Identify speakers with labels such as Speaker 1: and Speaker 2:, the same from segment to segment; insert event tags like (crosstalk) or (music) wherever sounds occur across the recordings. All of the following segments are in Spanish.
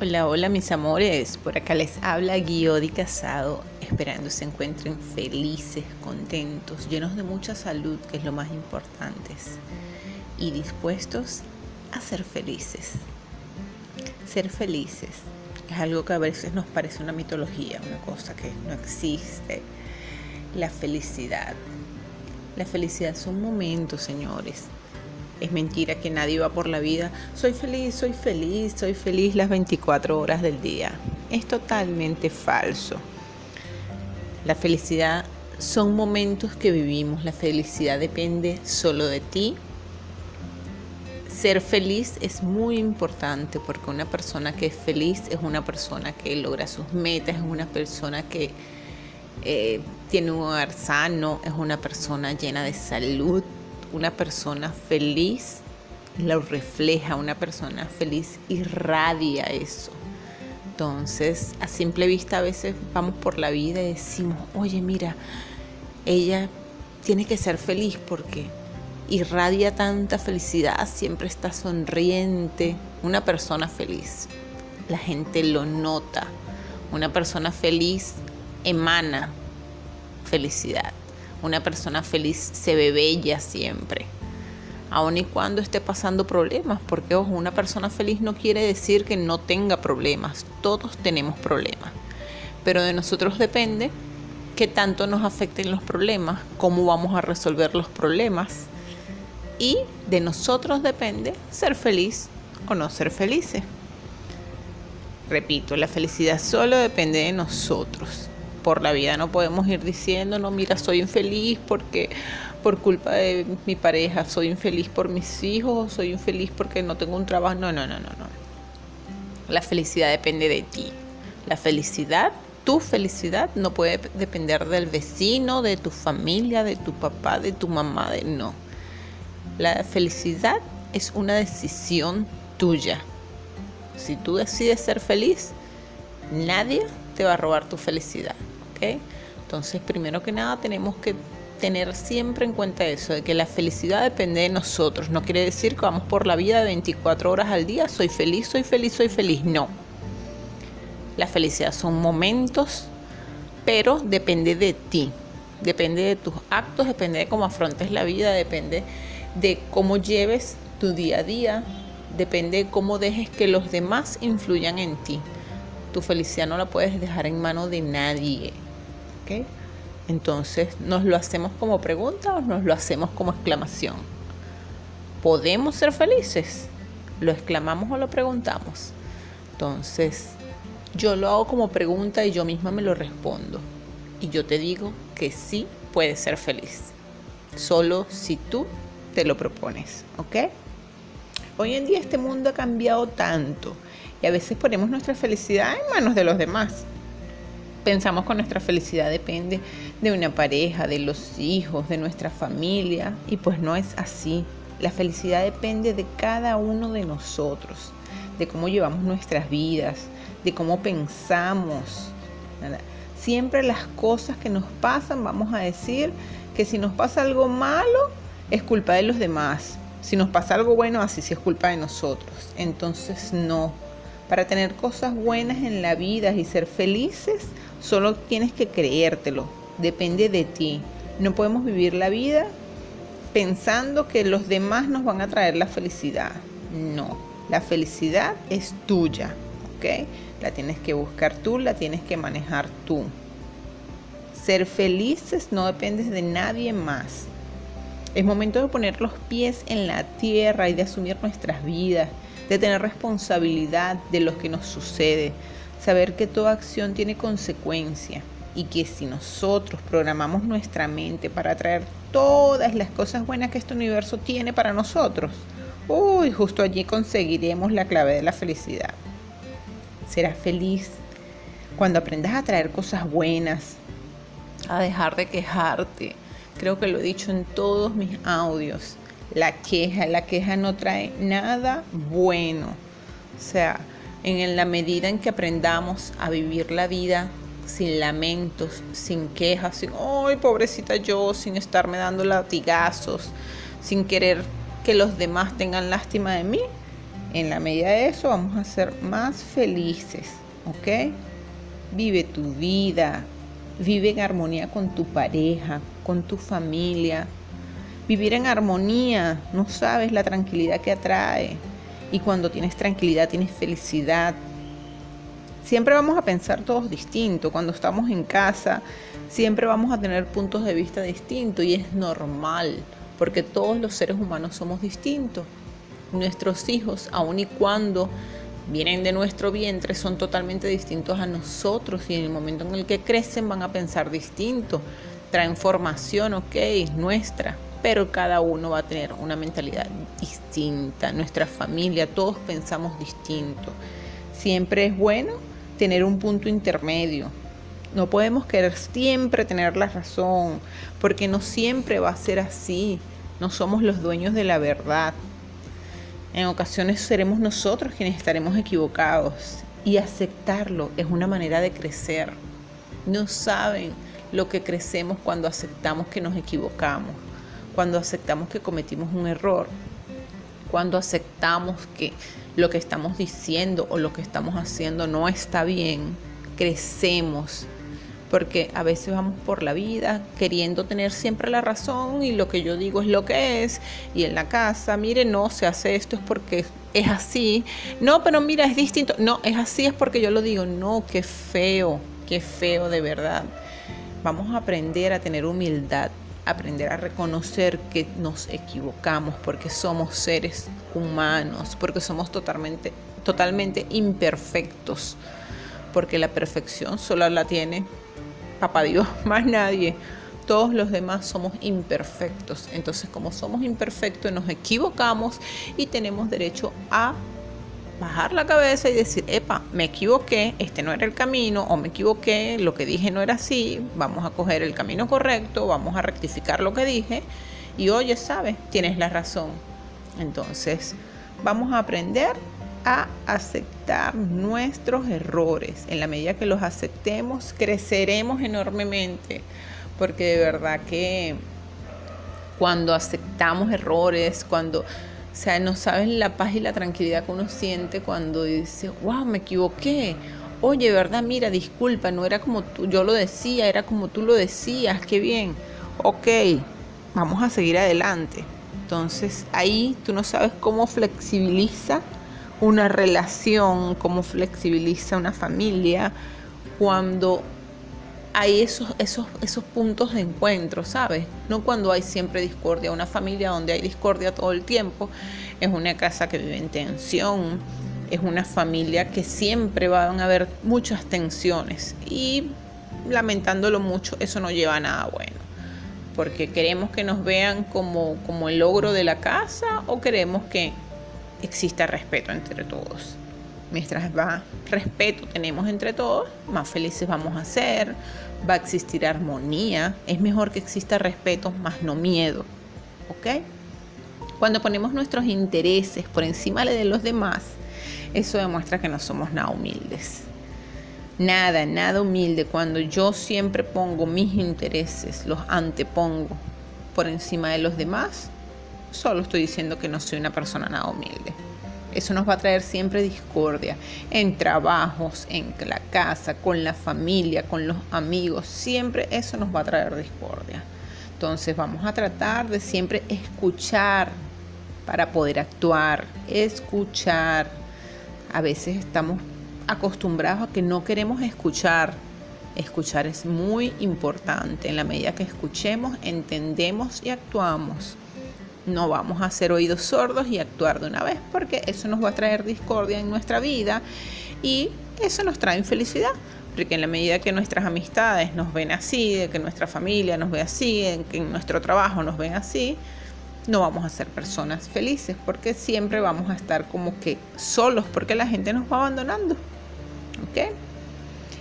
Speaker 1: Hola, hola mis amores, por acá les habla Guiodi Casado, esperando se encuentren felices, contentos, llenos de mucha salud, que es lo más importante, y dispuestos a ser felices. Ser felices es algo que a veces nos parece una mitología, una cosa que no existe. La felicidad. La felicidad son momentos, señores, es mentira que nadie va por la vida, soy feliz, soy feliz, soy feliz las 24 horas del día. Es totalmente falso. La felicidad son momentos que vivimos, la felicidad depende solo de ti. Ser feliz es muy importante porque una persona que es feliz es una persona que logra sus metas, es una persona que eh, tiene un hogar sano, es una persona llena de salud, una persona feliz lo refleja, una persona feliz irradia eso. Entonces, a simple vista a veces vamos por la vida y decimos, oye, mira, ella tiene que ser feliz porque irradia tanta felicidad, siempre está sonriente, una persona feliz. La gente lo nota. Una persona feliz emana felicidad. Una persona feliz se ve bella siempre, aun y cuando esté pasando problemas, porque ojo, una persona feliz no quiere decir que no tenga problemas, todos tenemos problemas, pero de nosotros depende qué tanto nos afecten los problemas, cómo vamos a resolver los problemas y de nosotros depende ser feliz o no ser felices. Repito, la felicidad solo depende de nosotros por la vida no podemos ir diciendo, no, mira, soy infeliz porque por culpa de mi pareja, soy infeliz por mis hijos, soy infeliz porque no tengo un trabajo. No, no, no, no, no. La felicidad depende de ti. La felicidad, tu felicidad no puede depender del vecino, de tu familia, de tu papá, de tu mamá, de no. La felicidad es una decisión tuya. Si tú decides ser feliz, nadie te va a robar tu felicidad. Entonces, primero que nada, tenemos que tener siempre en cuenta eso, de que la felicidad depende de nosotros. No quiere decir que vamos por la vida de 24 horas al día, soy feliz, soy feliz, soy feliz. No. La felicidad son momentos, pero depende de ti. Depende de tus actos, depende de cómo afrontes la vida, depende de cómo lleves tu día a día, depende de cómo dejes que los demás influyan en ti. Tu felicidad no la puedes dejar en manos de nadie. Entonces, ¿nos lo hacemos como pregunta o nos lo hacemos como exclamación? ¿Podemos ser felices? ¿Lo exclamamos o lo preguntamos? Entonces, yo lo hago como pregunta y yo misma me lo respondo. Y yo te digo que sí puedes ser feliz. Solo si tú te lo propones, ¿ok? Hoy en día este mundo ha cambiado tanto y a veces ponemos nuestra felicidad en manos de los demás pensamos que nuestra felicidad depende de una pareja, de los hijos, de nuestra familia, y pues no es así. La felicidad depende de cada uno de nosotros, de cómo llevamos nuestras vidas, de cómo pensamos. Siempre las cosas que nos pasan, vamos a decir que si nos pasa algo malo, es culpa de los demás. Si nos pasa algo bueno, así sí es culpa de nosotros. Entonces no. Para tener cosas buenas en la vida y ser felices, Solo tienes que creértelo, depende de ti. No podemos vivir la vida pensando que los demás nos van a traer la felicidad. No, la felicidad es tuya, ¿ok? La tienes que buscar tú, la tienes que manejar tú. Ser felices no depende de nadie más. Es momento de poner los pies en la tierra y de asumir nuestras vidas, de tener responsabilidad de lo que nos sucede, saber que toda acción tiene consecuencia y que si nosotros programamos nuestra mente para atraer todas las cosas buenas que este universo tiene para nosotros, uy, justo allí conseguiremos la clave de la felicidad. Serás feliz cuando aprendas a traer cosas buenas, a dejar de quejarte. Creo que lo he dicho en todos mis audios. La queja, la queja no trae nada bueno. O sea, en la medida en que aprendamos a vivir la vida sin lamentos, sin quejas, sin, ay, pobrecita yo, sin estarme dando latigazos, sin querer que los demás tengan lástima de mí, En la medida de eso vamos a ser más felices, ¿ok? Vive tu vida, vive en armonía con tu pareja, con tu familia. Vivir en armonía, no sabes la tranquilidad que atrae. Y cuando tienes tranquilidad, tienes felicidad. Siempre vamos a pensar todos distintos. Cuando estamos en casa, siempre vamos a tener puntos de vista distintos y es normal, porque todos los seres humanos somos distintos. Nuestros hijos, aun y cuando vienen de nuestro vientre, son totalmente distintos a nosotros y en el momento en el que crecen van a pensar distinto. Traen formación, ok, nuestra, pero cada uno va a tener una mentalidad distinta. Nuestra familia, todos pensamos distinto. Siempre es bueno tener un punto intermedio. No podemos querer siempre tener la razón, porque no siempre va a ser así. No somos los dueños de la verdad. En ocasiones seremos nosotros quienes estaremos equivocados y aceptarlo es una manera de crecer. No saben lo que crecemos cuando aceptamos que nos equivocamos, cuando aceptamos que cometimos un error, cuando aceptamos que lo que estamos diciendo o lo que estamos haciendo no está bien, crecemos porque a veces vamos por la vida queriendo tener siempre la razón y lo que yo digo es lo que es y en la casa, mire, no, se hace esto es porque es así, no, pero mira, es distinto, no, es así es porque yo lo digo, no, qué feo, qué feo de verdad. Vamos a aprender a tener humildad, aprender a reconocer que nos equivocamos porque somos seres humanos, porque somos totalmente, totalmente imperfectos, porque la perfección solo la tiene papá Dios, (laughs) más nadie. Todos los demás somos imperfectos. Entonces, como somos imperfectos, nos equivocamos y tenemos derecho a bajar la cabeza y decir, epa, me equivoqué, este no era el camino, o me equivoqué, lo que dije no era así, vamos a coger el camino correcto, vamos a rectificar lo que dije, y oye, sabes, tienes la razón. Entonces, vamos a aprender a aceptar nuestros errores. En la medida que los aceptemos, creceremos enormemente, porque de verdad que cuando aceptamos errores, cuando, o sea, no sabes la paz y la tranquilidad que uno siente cuando dice, wow, me equivoqué. Oye, ¿verdad? Mira, disculpa, no era como tú, yo lo decía, era como tú lo decías, qué bien. Ok, vamos a seguir adelante. Entonces ahí tú no sabes cómo flexibiliza una relación, cómo flexibiliza una familia cuando hay esos, esos, esos puntos de encuentro, ¿sabes? No cuando hay siempre discordia. Una familia donde hay discordia todo el tiempo es una casa que vive en tensión, es una familia que siempre van a haber muchas tensiones y lamentándolo mucho, eso no lleva a nada bueno. Porque queremos que nos vean como, como el logro de la casa o queremos que exista respeto entre todos. Mientras más respeto tenemos entre todos, más felices vamos a ser, va a existir armonía. Es mejor que exista respeto, más no miedo. ¿Ok? Cuando ponemos nuestros intereses por encima de los demás, eso demuestra que no somos nada humildes. Nada, nada humilde. Cuando yo siempre pongo mis intereses, los antepongo por encima de los demás, solo estoy diciendo que no soy una persona nada humilde. Eso nos va a traer siempre discordia en trabajos, en la casa, con la familia, con los amigos. Siempre eso nos va a traer discordia. Entonces vamos a tratar de siempre escuchar para poder actuar, escuchar. A veces estamos acostumbrados a que no queremos escuchar. Escuchar es muy importante. En la medida que escuchemos, entendemos y actuamos no vamos a hacer oídos sordos y actuar de una vez porque eso nos va a traer discordia en nuestra vida y eso nos trae infelicidad. Porque en la medida que nuestras amistades nos ven así, de que nuestra familia nos ve así, que en nuestro trabajo nos ven así, no vamos a ser personas felices porque siempre vamos a estar como que solos porque la gente nos va abandonando. ¿Ok?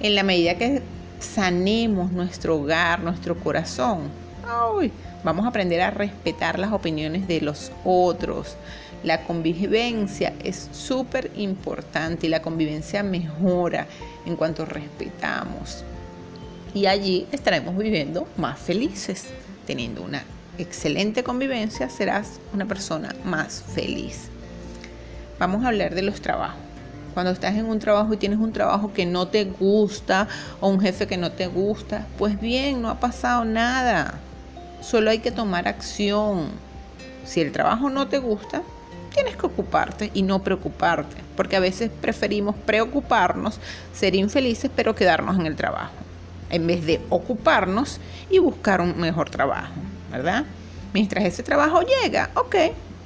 Speaker 1: En la medida que sanemos nuestro hogar, nuestro corazón, ¡ay! Vamos a aprender a respetar las opiniones de los otros. La convivencia es súper importante y la convivencia mejora en cuanto respetamos. Y allí estaremos viviendo más felices. Teniendo una excelente convivencia serás una persona más feliz. Vamos a hablar de los trabajos. Cuando estás en un trabajo y tienes un trabajo que no te gusta o un jefe que no te gusta, pues bien, no ha pasado nada. Solo hay que tomar acción. Si el trabajo no te gusta, tienes que ocuparte y no preocuparte, porque a veces preferimos preocuparnos, ser infelices, pero quedarnos en el trabajo, en vez de ocuparnos y buscar un mejor trabajo, ¿verdad? Mientras ese trabajo llega, ok,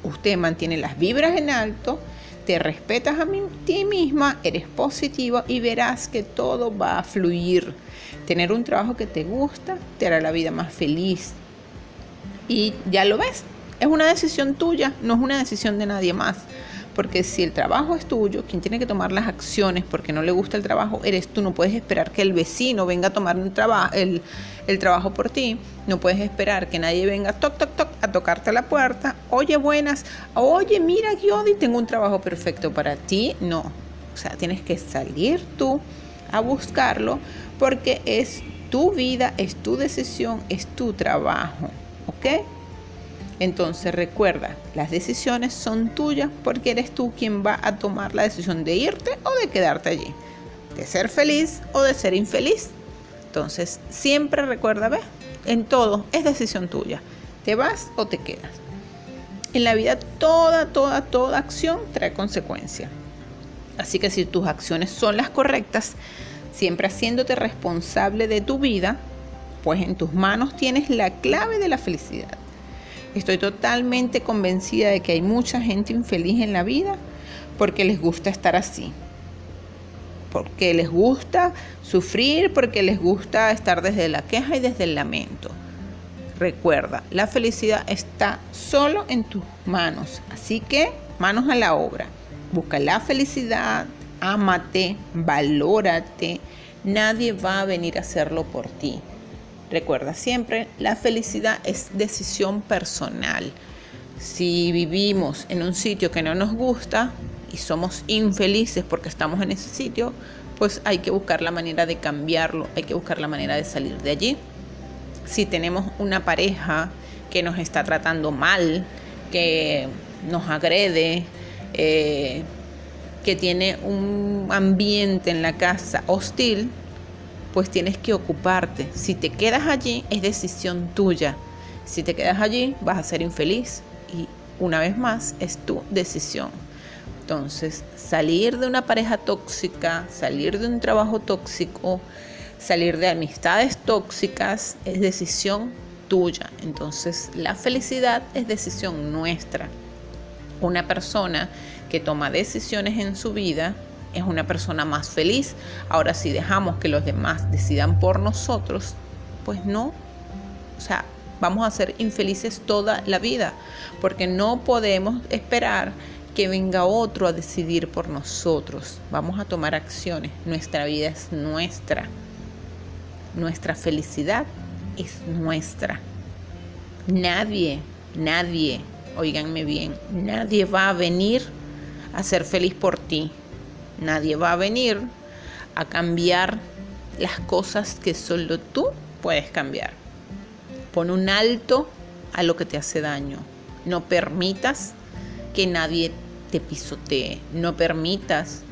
Speaker 1: usted mantiene las vibras en alto, te respetas a ti misma, eres positiva y verás que todo va a fluir. Tener un trabajo que te gusta te hará la vida más feliz. Y ya lo ves, es una decisión tuya, no es una decisión de nadie más. Porque si el trabajo es tuyo, quien tiene que tomar las acciones porque no le gusta el trabajo eres tú. No puedes esperar que el vecino venga a tomar un el, trabajo por ti. No puedes esperar que nadie venga toc, toc, toc a tocarte la puerta. Oye, buenas. Oye, mira, Giodi, tengo un trabajo perfecto para ti. No. O sea, tienes que salir tú a buscarlo porque es tu vida, es tu decisión, es tu trabajo. ¿Ok? Entonces recuerda, las decisiones son tuyas porque eres tú quien va a tomar la decisión de irte o de quedarte allí, de ser feliz o de ser infeliz. Entonces siempre recuerda, en todo es decisión tuya. ¿Te vas o te quedas? En la vida toda, toda, toda acción trae consecuencia. Así que si tus acciones son las correctas, siempre haciéndote responsable de tu vida, pues en tus manos tienes la clave de la felicidad. Estoy totalmente convencida de que hay mucha gente infeliz en la vida porque les gusta estar así. Porque les gusta sufrir, porque les gusta estar desde la queja y desde el lamento. Recuerda, la felicidad está solo en tus manos. Así que manos a la obra. Busca la felicidad, ámate, valórate. Nadie va a venir a hacerlo por ti. Recuerda siempre, la felicidad es decisión personal. Si vivimos en un sitio que no nos gusta y somos infelices porque estamos en ese sitio, pues hay que buscar la manera de cambiarlo, hay que buscar la manera de salir de allí. Si tenemos una pareja que nos está tratando mal, que nos agrede, eh, que tiene un ambiente en la casa hostil, pues tienes que ocuparte. Si te quedas allí, es decisión tuya. Si te quedas allí, vas a ser infeliz y una vez más es tu decisión. Entonces, salir de una pareja tóxica, salir de un trabajo tóxico, salir de amistades tóxicas es decisión tuya. Entonces, la felicidad es decisión nuestra. Una persona que toma decisiones en su vida es una persona más feliz. Ahora si dejamos que los demás decidan por nosotros, pues no. O sea, vamos a ser infelices toda la vida, porque no podemos esperar que venga otro a decidir por nosotros. Vamos a tomar acciones. Nuestra vida es nuestra. Nuestra felicidad es nuestra. Nadie, nadie, oíganme bien, nadie va a venir a ser feliz por ti. Nadie va a venir a cambiar las cosas que solo tú puedes cambiar. Pon un alto a lo que te hace daño. No permitas que nadie te pisotee. No permitas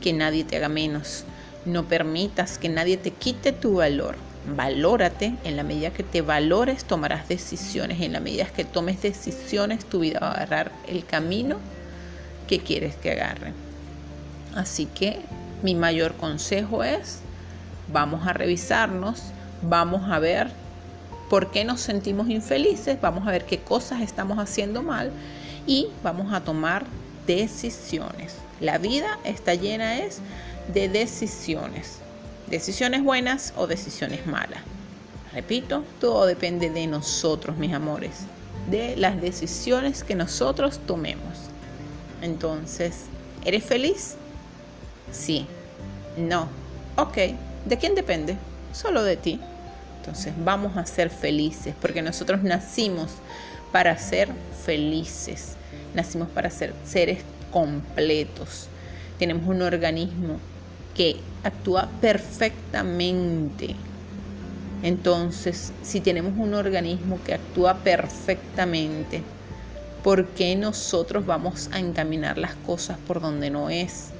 Speaker 1: que nadie te haga menos. No permitas que nadie te quite tu valor. Valórate. En la medida que te valores, tomarás decisiones. En la medida que tomes decisiones, tu vida va a agarrar el camino que quieres que agarre. Así que mi mayor consejo es, vamos a revisarnos, vamos a ver por qué nos sentimos infelices, vamos a ver qué cosas estamos haciendo mal y vamos a tomar decisiones. La vida está llena es de decisiones, decisiones buenas o decisiones malas. Repito, todo depende de nosotros, mis amores, de las decisiones que nosotros tomemos. Entonces, ¿eres feliz? Sí. No. Ok. ¿De quién depende? Solo de ti. Entonces vamos a ser felices porque nosotros nacimos para ser felices. Nacimos para ser seres completos. Tenemos un organismo que actúa perfectamente. Entonces, si tenemos un organismo que actúa perfectamente, ¿Por qué nosotros vamos a encaminar las cosas por donde no es?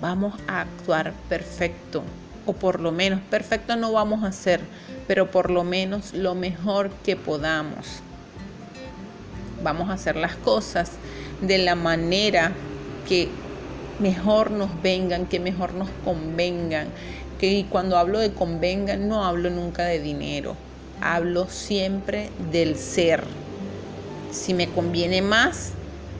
Speaker 1: Vamos a actuar perfecto, o por lo menos perfecto no vamos a hacer, pero por lo menos lo mejor que podamos. Vamos a hacer las cosas de la manera que mejor nos vengan, que mejor nos convengan. Que cuando hablo de convengan no hablo nunca de dinero, hablo siempre del ser. Si me conviene más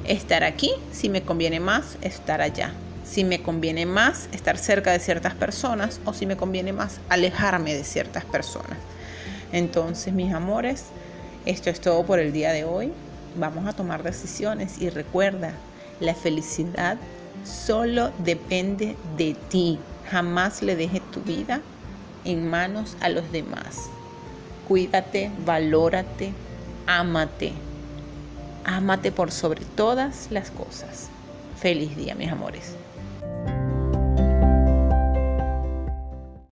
Speaker 1: estar aquí, si me conviene más estar allá, si me conviene más estar cerca de ciertas personas o si me conviene más alejarme de ciertas personas. Entonces, mis amores, esto es todo por el día de hoy. Vamos a tomar decisiones y recuerda, la felicidad solo depende de ti. Jamás le dejes tu vida en manos a los demás. Cuídate, valórate, ámate. Ámate por sobre todas las cosas. Feliz día, mis amores.